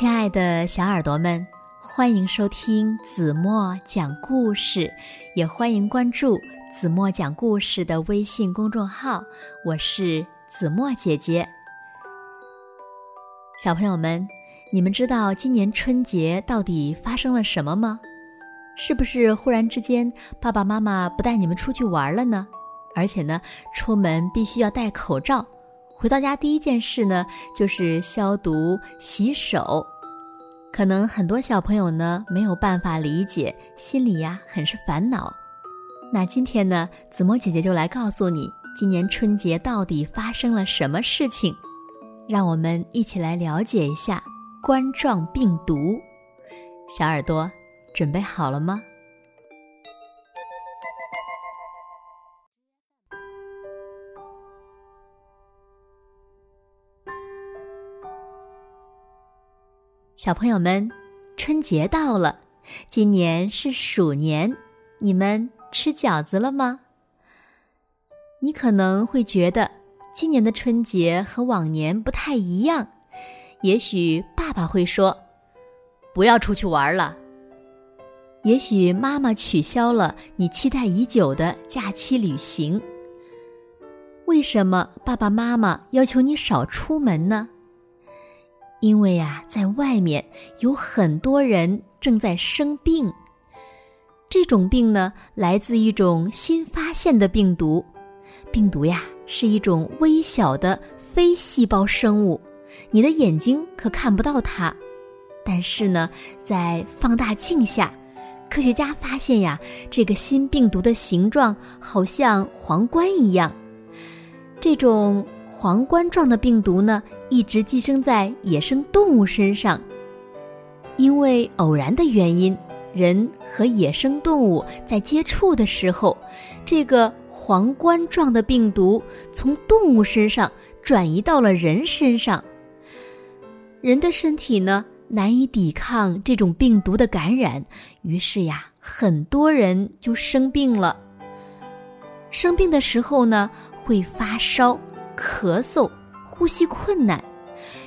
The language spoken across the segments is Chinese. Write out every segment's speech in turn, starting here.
亲爱的小耳朵们，欢迎收听子墨讲故事，也欢迎关注子墨讲故事的微信公众号。我是子墨姐姐。小朋友们，你们知道今年春节到底发生了什么吗？是不是忽然之间爸爸妈妈不带你们出去玩了呢？而且呢，出门必须要戴口罩。回到家第一件事呢，就是消毒、洗手。可能很多小朋友呢没有办法理解，心里呀很是烦恼。那今天呢，子墨姐姐就来告诉你，今年春节到底发生了什么事情。让我们一起来了解一下冠状病毒。小耳朵，准备好了吗？小朋友们，春节到了，今年是鼠年，你们吃饺子了吗？你可能会觉得今年的春节和往年不太一样，也许爸爸会说：“不要出去玩了。”也许妈妈取消了你期待已久的假期旅行。为什么爸爸妈妈要求你少出门呢？因为呀，在外面有很多人正在生病。这种病呢，来自一种新发现的病毒。病毒呀，是一种微小的非细胞生物，你的眼睛可看不到它。但是呢，在放大镜下，科学家发现呀，这个新病毒的形状好像皇冠一样。这种皇冠状的病毒呢？一直寄生在野生动物身上，因为偶然的原因，人和野生动物在接触的时候，这个皇冠状的病毒从动物身上转移到了人身上。人的身体呢难以抵抗这种病毒的感染，于是呀，很多人就生病了。生病的时候呢，会发烧、咳嗽。呼吸困难，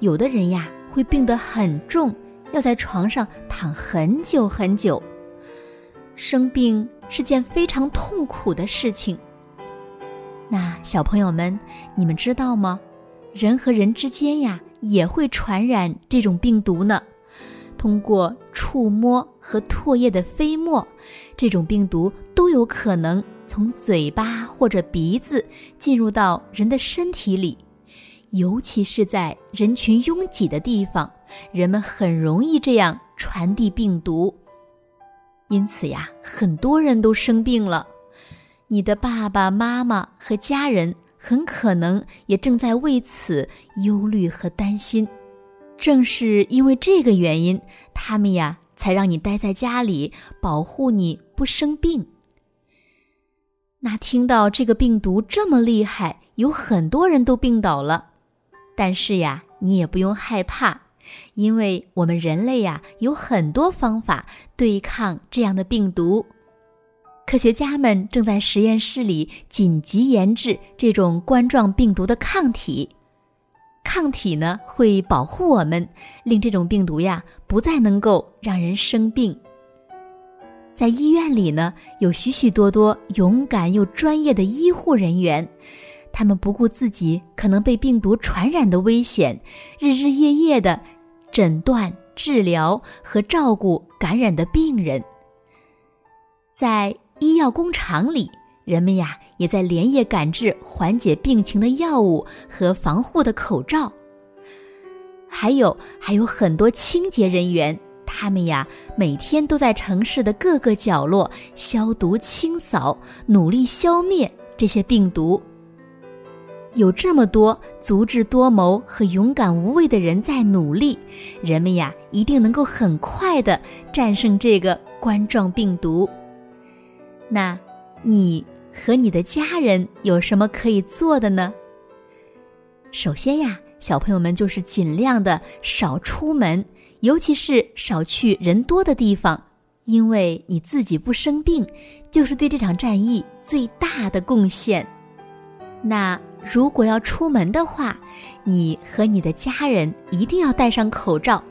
有的人呀会病得很重，要在床上躺很久很久。生病是件非常痛苦的事情。那小朋友们，你们知道吗？人和人之间呀也会传染这种病毒呢。通过触摸和唾液的飞沫，这种病毒都有可能从嘴巴或者鼻子进入到人的身体里。尤其是在人群拥挤的地方，人们很容易这样传递病毒。因此呀，很多人都生病了。你的爸爸妈妈和家人很可能也正在为此忧虑和担心。正是因为这个原因，他们呀才让你待在家里，保护你不生病。那听到这个病毒这么厉害，有很多人都病倒了。但是呀，你也不用害怕，因为我们人类呀有很多方法对抗这样的病毒。科学家们正在实验室里紧急研制这种冠状病毒的抗体。抗体呢会保护我们，令这种病毒呀不再能够让人生病。在医院里呢，有许许多多勇敢又专业的医护人员。他们不顾自己可能被病毒传染的危险，日日夜夜的诊断、治疗和照顾感染的病人。在医药工厂里，人们呀也在连夜赶制缓解病情的药物和防护的口罩。还有还有很多清洁人员，他们呀每天都在城市的各个角落消毒清扫，努力消灭这些病毒。有这么多足智多谋和勇敢无畏的人在努力，人们呀一定能够很快的战胜这个冠状病毒。那，你和你的家人有什么可以做的呢？首先呀，小朋友们就是尽量的少出门，尤其是少去人多的地方，因为你自己不生病，就是对这场战役最大的贡献。那。如果要出门的话，你和你的家人一定要戴上口罩，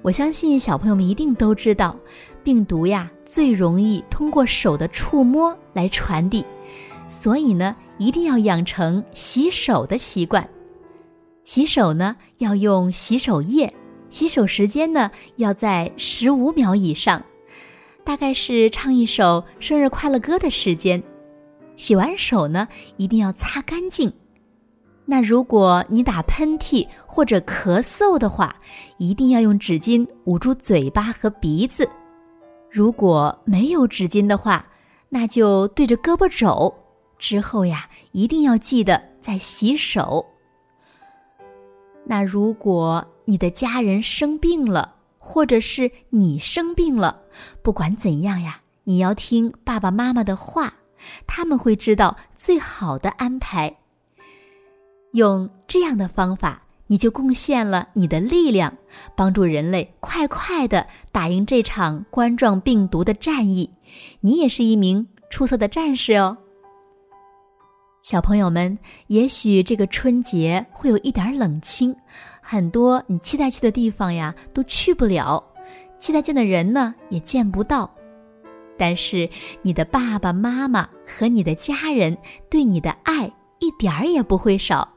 我相信小朋友们一定都知道，病毒呀最容易通过手的触摸来传递，所以呢，一定要养成洗手的习惯。洗手呢要用洗手液，洗手时间呢要在十五秒以上，大概是唱一首生日快乐歌的时间。洗完手呢一定要擦干净。那如果你打喷嚏或者咳嗽的话，一定要用纸巾捂住嘴巴和鼻子。如果没有纸巾的话，那就对着胳膊肘。之后呀，一定要记得再洗手。那如果你的家人生病了，或者是你生病了，不管怎样呀，你要听爸爸妈妈的话，他们会知道最好的安排。用这样的方法，你就贡献了你的力量，帮助人类快快的打赢这场冠状病毒的战役。你也是一名出色的战士哦。小朋友们，也许这个春节会有一点冷清，很多你期待去的地方呀都去不了，期待见的人呢也见不到。但是你的爸爸妈妈和你的家人对你的爱一点儿也不会少，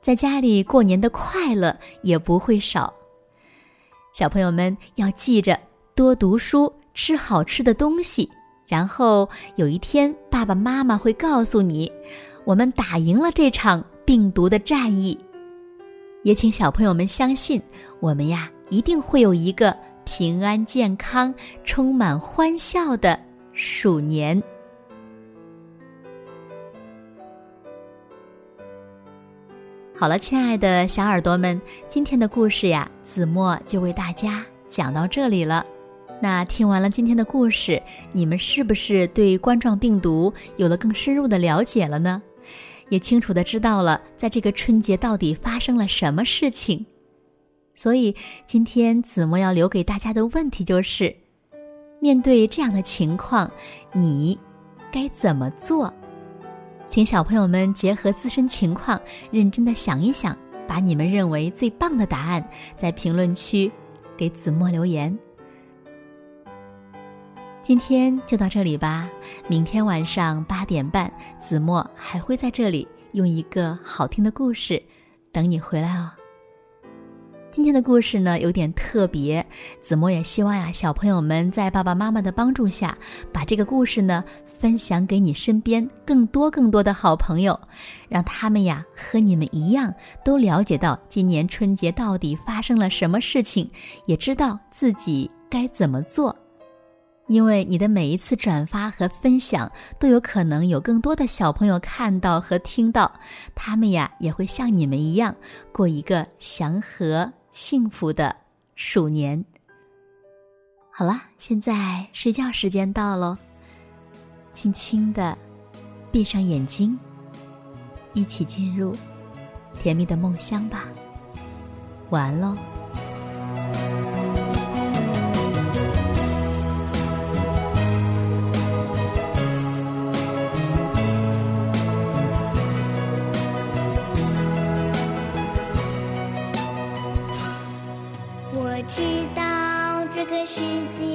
在家里过年的快乐也不会少。小朋友们要记着多读书，吃好吃的东西，然后有一天爸爸妈妈会告诉你。我们打赢了这场病毒的战役，也请小朋友们相信，我们呀一定会有一个平安健康、充满欢笑的鼠年。好了，亲爱的小耳朵们，今天的故事呀，子墨就为大家讲到这里了。那听完了今天的故事，你们是不是对冠状病毒有了更深入的了解了呢？也清楚的知道了，在这个春节到底发生了什么事情，所以今天子墨要留给大家的问题就是：面对这样的情况，你该怎么做？请小朋友们结合自身情况，认真的想一想，把你们认为最棒的答案在评论区给子墨留言。今天就到这里吧，明天晚上八点半，子墨还会在这里用一个好听的故事等你回来哦。今天的故事呢有点特别，子墨也希望呀，小朋友们在爸爸妈妈的帮助下，把这个故事呢分享给你身边更多更多的好朋友，让他们呀和你们一样，都了解到今年春节到底发生了什么事情，也知道自己该怎么做。因为你的每一次转发和分享，都有可能有更多的小朋友看到和听到，他们呀也会像你们一样过一个祥和幸福的鼠年。好了，现在睡觉时间到喽，轻轻的闭上眼睛，一起进入甜蜜的梦乡吧。晚安喽。世界。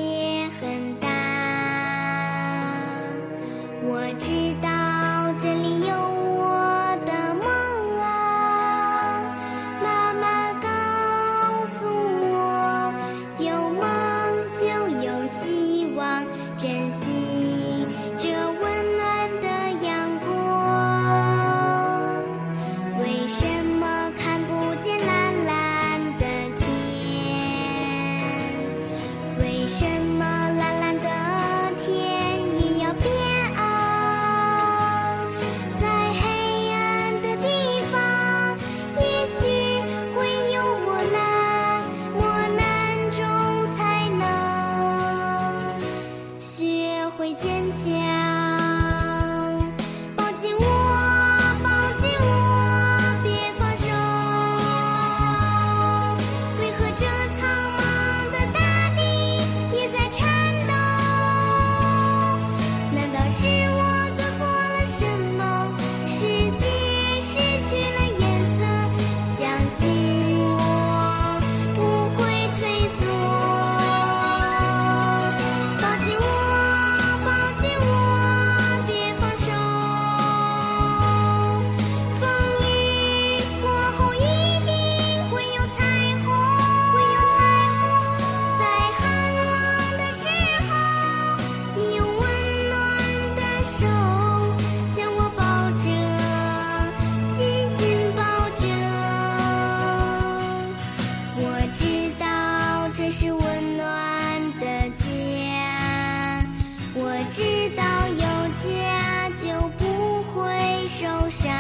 不想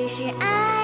只是爱。